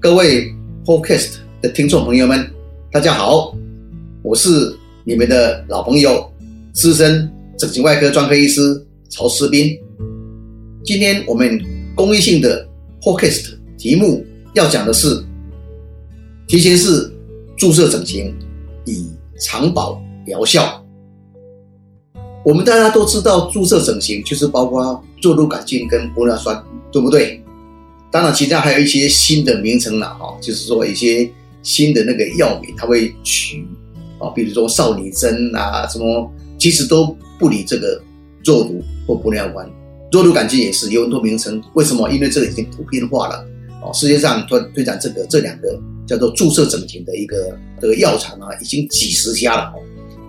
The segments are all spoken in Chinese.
各位 Podcast 的听众朋友们，大家好，我是你们的老朋友资深整形外科专科医师曹思斌。今天我们公益性的 Podcast 题目要讲的是提前式注射整形以长保疗效。我们大家都知道，注射整形就是包括做乳杆菌跟玻尿酸，对不对？当然，其他还有一些新的名称了哈，就是说一些新的那个药名，它会取啊，比如说少女针啊，什么，其实都不理这个肉毒或玻尿酸。肉毒杆菌也是有很多名称，为什么？因为这个已经普遍化了哦。世界上推推展这个这两个叫做注射整形的一个这个药厂啊，已经几十家了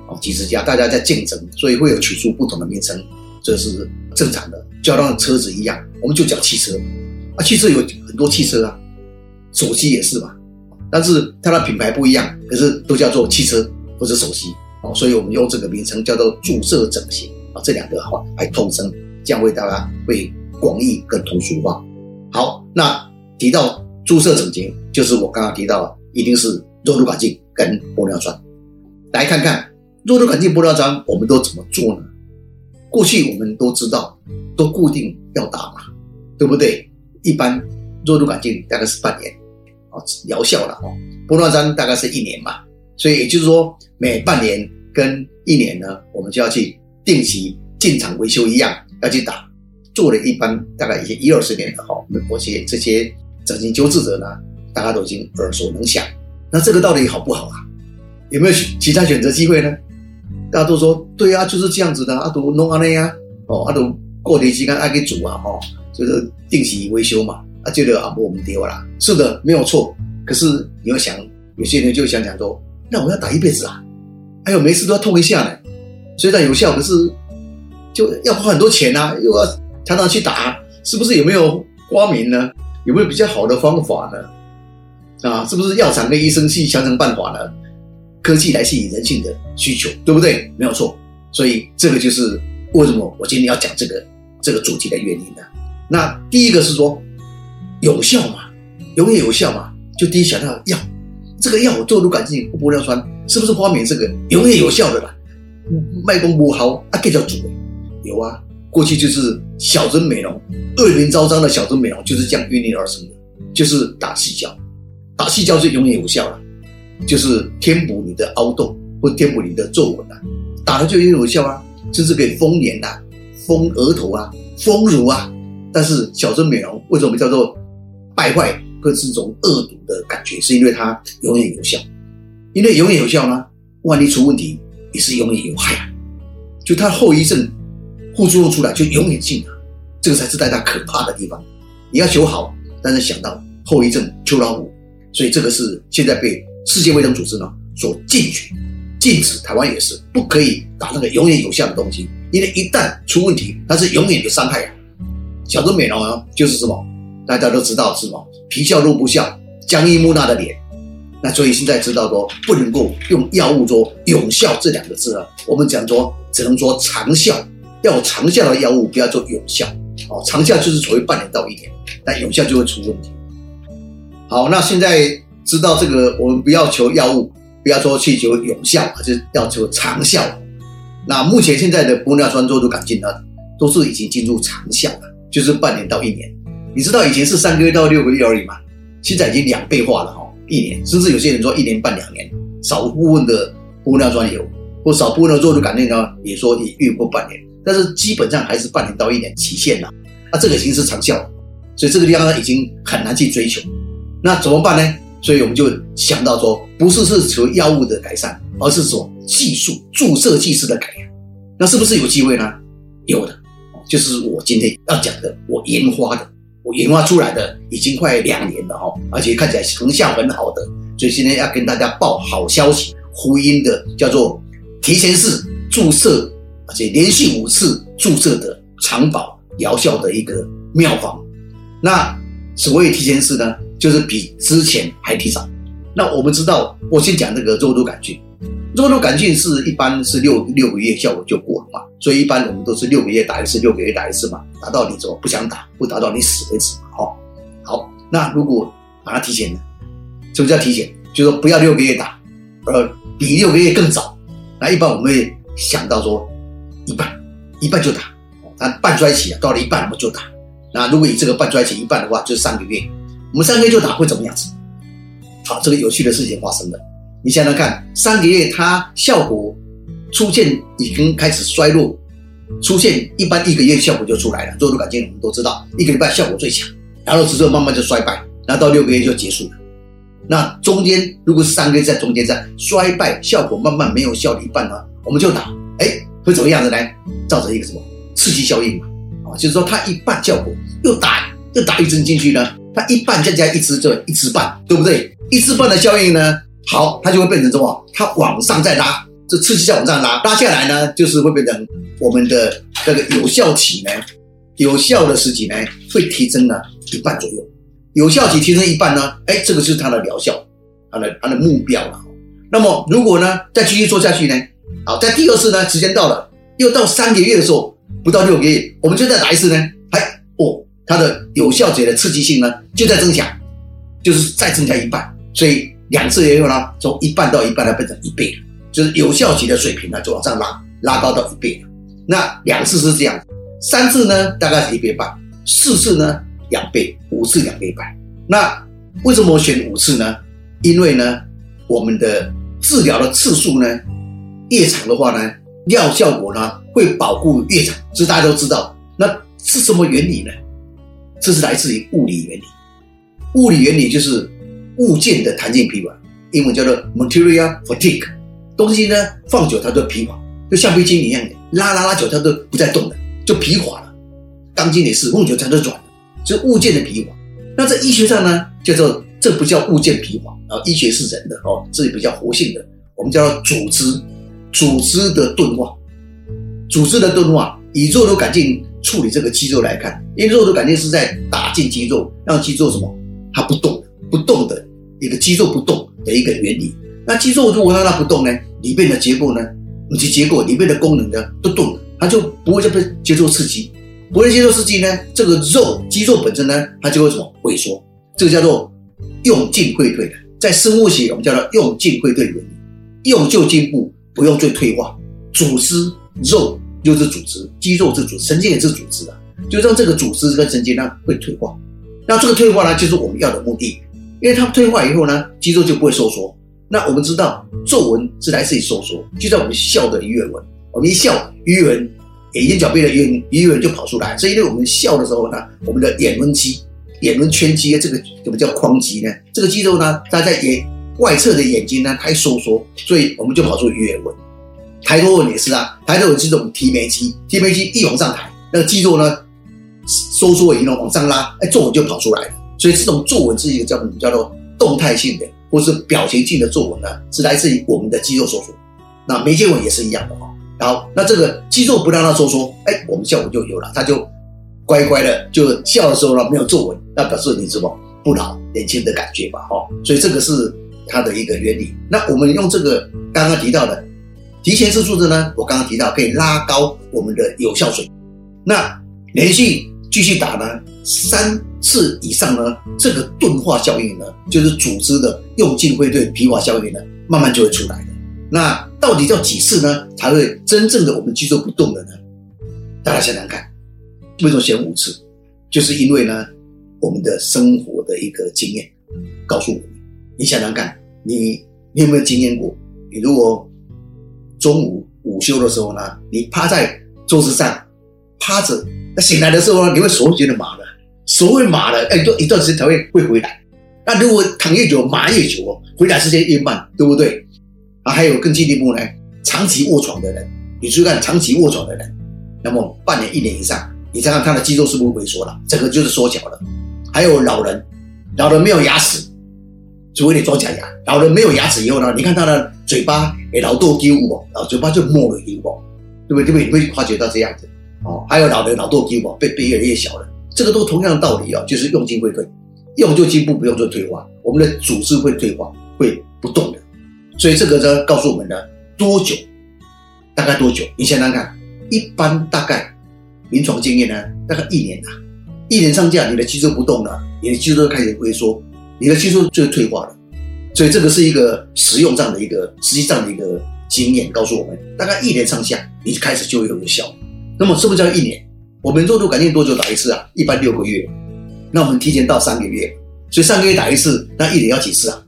哦，几十家，大家在竞争，所以会有取出不同的名称，这是正常的，就像车子一样，我们就讲汽车。啊，汽车有很多汽车啊，手机也是嘛，但是它的品牌不一样，可是都叫做汽车或者手机哦，所以我们用这个名称叫做注射整形啊，这两个的话还通称，这样会大家会广义跟通俗化。好，那提到注射整形，就是我刚刚提到，一定是肉毒杆菌跟玻尿酸。来看看肉毒杆菌、玻尿酸，我们都怎么做呢？过去我们都知道，都固定要打嘛，对不对？一般肉毒杆菌大概是半年，哦，疗效了哦。玻尿酸大概是一年嘛，所以也就是说每半年跟一年呢，我们就要去定期进场维修一样，要去打。做了一般大概一些一二十年了哈，我们这些这些整形救治者呢，大家都已经耳熟能详。那这个到底好不好啊？有没有其他选择机会呢？大家都说对啊，就是这样子的，阿都弄阿内呀，哦，阿都过年期间爱给煮啊，哦。就是定期维修嘛，啊，觉得啊，我们丢了，是的，没有错。可是你要想，有些人就想讲说，那我要打一辈子啊，还有每次都要痛一下呢，虽然有效，可是就要花很多钱啊，又要常常去打，是不是有没有光明呢？有没有比较好的方法呢？啊，是不是药厂跟医生去想想办法呢？科技来吸引人性的需求，对不对？没有错。所以这个就是为什么我今天要讲这个这个主题的原因呢？那第一个是说有效嘛，永远有效嘛，就第一想到药，这个药我做乳杆菌玻尿酸是不是发明这个永远有效的啦？卖功不好啊，可以叫主有啊，过去就是小针美容，恶名昭彰的小针美容就是这样孕育而生的，就是打细胶，打细胶就永远有效了，就是填补你的凹洞或填补你的皱纹啊，打了就永远有效啊，甚至可以丰脸啊、丰额头啊、丰乳啊。但是小针美容为什么叫做败坏或是种恶毒的感觉？是因为它永远有效，因为永远有效呢，万一出问题也是永远有害啊。就它后遗症、副作用出来就永远性啊，这个才是大家可怕的地方。你要求好，但是想到后遗症秋老虎，所以这个是现在被世界卫生组织呢所禁止，禁止台湾也是不可以打那个永远有效的东西，因为一旦出问题，它是永远有伤害啊。小众美容啊，就是什么？大家都知道是什么？皮笑肉不笑，僵硬木讷的脸。那所以现在知道说，不能够用药物说有效这两个字啊。我们讲说，只能说长效，要长效的药物，不要做有效。哦，长效就是所谓半年到一年，但有效就会出问题。好，那现在知道这个，我们不要求药物，不要说去求有效，而是要求长效。那目前现在的玻尿酸做毒杆菌呢，都是已经进入长效了。就是半年到一年，你知道以前是三个月到六个月而已嘛？现在已经两倍化了哈，一年，甚至有些人说一年半两年，少部分的玻尿酸有，或少部分的肉毒杆菌呢，也说你越过半年，但是基本上还是半年到一年期限了。那这个已经是长效，所以这个地方呢已经很难去追求。那怎么办呢？所以我们就想到说，不是是求药物的改善，而是说技术注射技术的改良。那是不是有机会呢？有的。就是我今天要讲的，我研发的，我研发出来的已经快两年了哈，而且看起来成效很好的，所以今天要跟大家报好消息，福音的叫做提前式注射，而且连续五次注射的长保疗效的一个妙方。那所谓提前式呢，就是比之前还提早。那我们知道，我先讲这个肉毒杆菌，肉毒杆菌是一般是六六个月效果就过了嘛，所以一般我们都是六个月打一次，六个月打一次嘛，打到你怎么不想打，不打到你死为止嘛，哈。好，那如果把它提前呢？什么叫提前？就是说不要六个月打，呃，比六个月更早。那一般我们会想到说一半，一半就打，那半衰期啊，到了一半我们就打。那如果以这个半衰期一半的话，就是三个月，我们三个月就打会怎么样子？好，这个有趣的事情发生了。你想想看，三个月它效果出现已经开始衰落，出现一般一个月效果就出来了。做毒杆菌我们都知道，一个礼拜效果最强，然后之后慢慢就衰败，那到六个月就结束了。那中间如果是三个月在中间在衰败，效果慢慢没有效的一半呢，我们就打，哎，会怎么样子呢？造成一个什么刺激效应嘛？啊，就是说它一半效果又打又打一针进去呢，它一半再加一支就一支半，对不对？一支半的效应呢，好，它就会变成什么？它往上再拉，这刺激再往上拉，拉下来呢，就是会变成我们的这个有效体呢，有效的时期呢，会提升了一半左右。有效期提升一半呢？哎，这个是它的疗效，它的它的目标了。那么如果呢再继续做下去呢？好，在第二次呢时间到了，又到三个月的时候，不到六个月，我们就再打一次呢？哎，哦，它的有效节的刺激性呢就在增强，就是再增加一半。所以两次也有呢，从一半到一半呢变成一倍，就是有效期的水平呢就往上拉，拉高到一倍。那两次是这样，三次呢大概是一倍半，四次呢？两倍，五次两倍半。那为什么我选五次呢？因为呢，我们的治疗的次数呢越长的话呢，药效果呢会保护越长。这大家都知道。那是什么原理呢？这是来自于物理原理。物理原理就是物件的弹性疲乏，英文叫做 material fatigue。东西呢放久它就疲乏，就橡皮筋一样的，拉拉拉久它都不再动了，就疲乏了。钢筋也是，用久它就软了。是物件的疲乏，那在医学上呢，叫做这不叫物件疲乏啊，医学是人的哦，这里比较活性的，我们叫做组织，组织的钝化，组织的钝化，以肉毒杆菌处理这个肌肉来看，因为肉毒杆菌是在打进肌肉，让肌肉什么，它不动，不动的一个肌肉不动的一个原理。那肌肉如果让它不动呢，里面的结构呢，以及结构里面的功能呢都动，它就不会再被接受刺激。不会接受刺激呢，这个肉肌肉本身呢，它就会什么萎缩，这个叫做用进会退的，在生物学我们叫做用进会退原理，用就进步，不用最退化。组织肉又是组织，肌肉是组织，神经也是组织的，就让这个组织跟神经呢会退化。那这个退化呢，就是我们要的目的，因为它退化以后呢，肌肉就不会收缩。那我们知道皱纹是来自于收缩，就在我们笑的鱼尾纹，我们一笑鱼尾纹。眼睛角边的眼鱼尾纹就跑出来，所以因为我们笑的时候呢，我们的眼轮肌、眼轮圈肌这个怎么叫眶肌呢？这个肌肉呢，它在眼外侧的眼睛呢，它收缩，所以我们就跑出鱼尾纹。抬头纹也是啊，抬头纹是这种提眉肌，提眉肌一往上抬，那个肌肉呢收缩以后往上拉，哎，皱纹就跑出来了。所以这种皱纹是一个叫什么叫做动态性的，或是表情性的皱纹呢，是来自于我们的肌肉收缩。那眉间纹也是一样的哈。好，那这个肌肉不让它收缩，哎，我们效果就有了，它就乖乖的就笑的时候呢没有皱纹，那表示你什么不老年轻的感觉吧，哈，所以这个是它的一个原理。那我们用这个刚刚提到的提前次数字呢，我刚刚提到可以拉高我们的有效水，那连续继续打呢三次以上呢，这个钝化效应呢，就是组织的用进会对疲乏效应呢，慢慢就会出来的。那到底要几次呢，才会真正的我们肌肉不动的呢？大家想想看，为什么选五次？就是因为呢，我们的生活的一个经验告诉我们，你想想看，你你有没有经验过？你如果中午午休的时候呢，你趴在桌子上趴着，那醒来的时候呢，你会手觉得麻的，手会麻的，哎，一段时间才会会回来。那如果躺越久，麻越久哦，回来时间越慢，对不对？啊，还有更进一步呢，长期卧床的人，你去看长期卧床的人，那么半年、一年以上，你再看他的肌肉是不是萎缩了？整个就是缩小了。还有老人，老人没有牙齿，除非你装假牙。老人没有牙齿以后呢，你看他的嘴巴也老多肌肉啊，嘴巴就没了肌肉，对不对？对不对？你会发觉到这样子哦。还有老人老多肌肉，背背越来越小了，这个都同样的道理啊，就是用进会退，用就进步，不用就退化。我们的组织会退化，会不动的。所以这个呢，告诉我们呢，多久？大概多久？你想想看，一般大概临床经验呢，大概一年呐。一年上架，你的肌肉不动了，你的肌肉开始萎缩，你的肌肉就会退化了。所以这个是一个实用上的一个实际上的一个经验，告诉我们，大概一年上下，你开始就会有效。那么什么叫一年？我们肉毒杆菌多久打一次啊？一般六个月。那我们提前到三个月，所以三个月打一次，那一年要几次啊？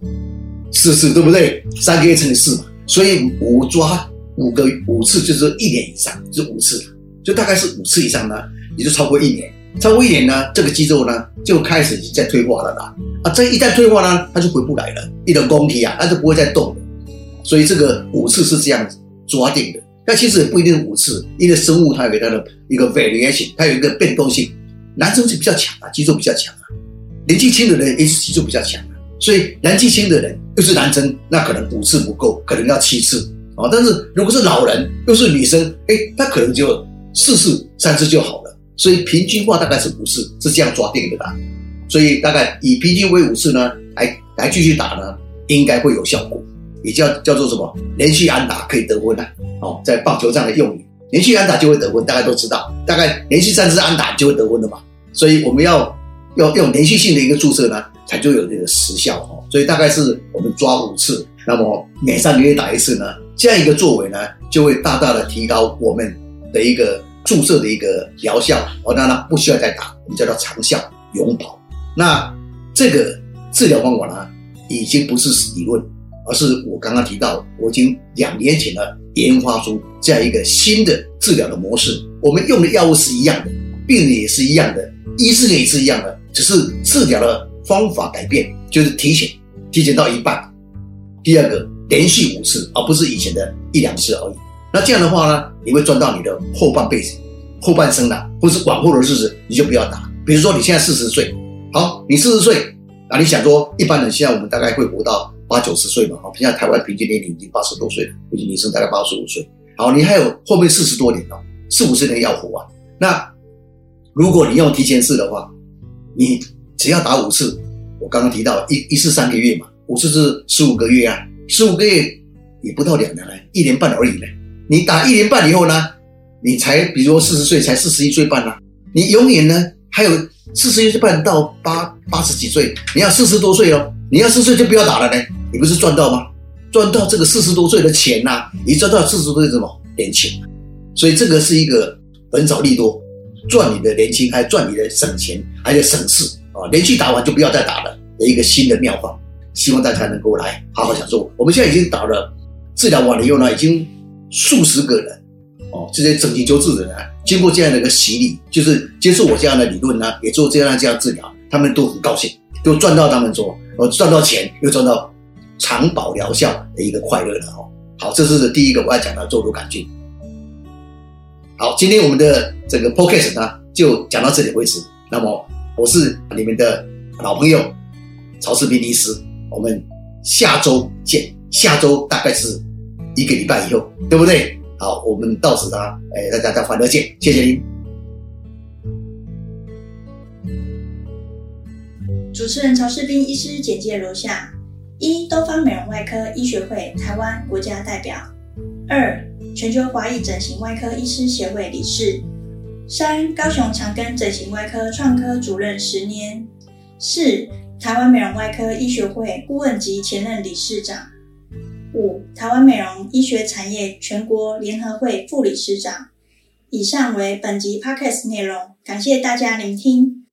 四次，对不对？三个月乘以四嘛，所以五抓五个五次就是一年以上，就是五次，就大概是五次以上呢，也就超过一年。超过一年呢，这个肌肉呢就开始在退化了啦。啊，这一旦退化呢，它就回不来了，一种功体啊，它就不会再动了。所以这个五次是这样子抓定的。但其实也不一定五次，因为生物它有它的一个 variation，它有一个变动性。男生是比较强啊，肌肉比较强啊，年纪轻的人也是肌肉比较强啊。所以年纪轻的人又是男生，那可能五次不够，可能要七次啊。但是如果是老人又是女生，哎，他可能就四次、三次就好了。所以平均化大概是五次，是这样抓定的啦。所以大概以平均为五次呢，来来继续打呢，应该会有效果。也叫叫做什么？连续安打可以得分啊！哦，在棒球上的用语，连续安打就会得分，大家都知道。大概连续三次安打就会得分的嘛。所以我们要要用连续性的一个注射呢，才就有这个时效哈。所以大概是我们抓五次，那么每三个月打一次呢，这样一个作为呢，就会大大的提高我们的一个。注射的一个疗效，哦，当然不需要再打，我们叫做长效永保。那这个治疗方法呢，已经不是理论，而是我刚刚提到，我已经两年前呢研发出这样一个新的治疗的模式。我们用的药物是一样的，病人也是一样的，医生也是一样的，只是治疗的方法改变，就是提前提前到一半。第二个，连续五次，而不是以前的一两次而已。那这样的话呢，你会赚到你的后半辈子、后半生的，或是往后的日子，你就不要打。比如说你现在四十岁，好，你四十岁啊，你想说一般人现在我们大概会活到八九十岁嘛，好，现在台湾平均年龄已经八十多岁了，平均女生大概八十五岁。好，你还有后面四十多年哦，四五十年要活啊。那如果你用提前式的话，你只要打五次，我刚刚提到一一次三个月嘛，五次是十五个月啊，十五个月也不到两年了，一年半而已呢。你打一年半以后呢，你才比如说四十岁才四十一岁半呢，你永远呢还有四十一岁半到八八十几岁，你要四十多岁哦，你要四十岁就不要打了呢，你不是赚到吗？赚到这个四十多岁的钱呐，你赚到四十多岁什么年轻？所以这个是一个本少利多，赚你的年轻，还赚你的省钱，还有省事啊！连续打完就不要再打了的一个新的妙方，希望大家能够来好好享受。我们现在已经打了治疗完了以后呢，已经。数十个人，哦，这些整形求治的人，经过这样的一个洗礼，就是接受我这样的理论呢，也做这样这样治疗，他们都很高兴，都赚到他们说，呃，赚到钱，又赚到长保疗效的一个快乐了哦。好，这是第一个我要讲的做毒杆菌。好，今天我们的这个 podcast 呢，就讲到这里为止。那么我是你们的老朋友曹世斌医师，我们下周见。下周大概是。一个礼拜以后，对不对？好，我们到此啦，哎，大家再欢乐见，谢谢您。主持人曹世斌医师简介如下：一、东方美容外科医学会台湾国家代表；二、全球华裔整形外科医师协会理事；三、高雄长庚整形外科创科主任十年；四、台湾美容外科医学会顾问及前任理事长。五、台湾美容医学产业全国联合会副理事长。以上为本集 podcast 内容，感谢大家聆听。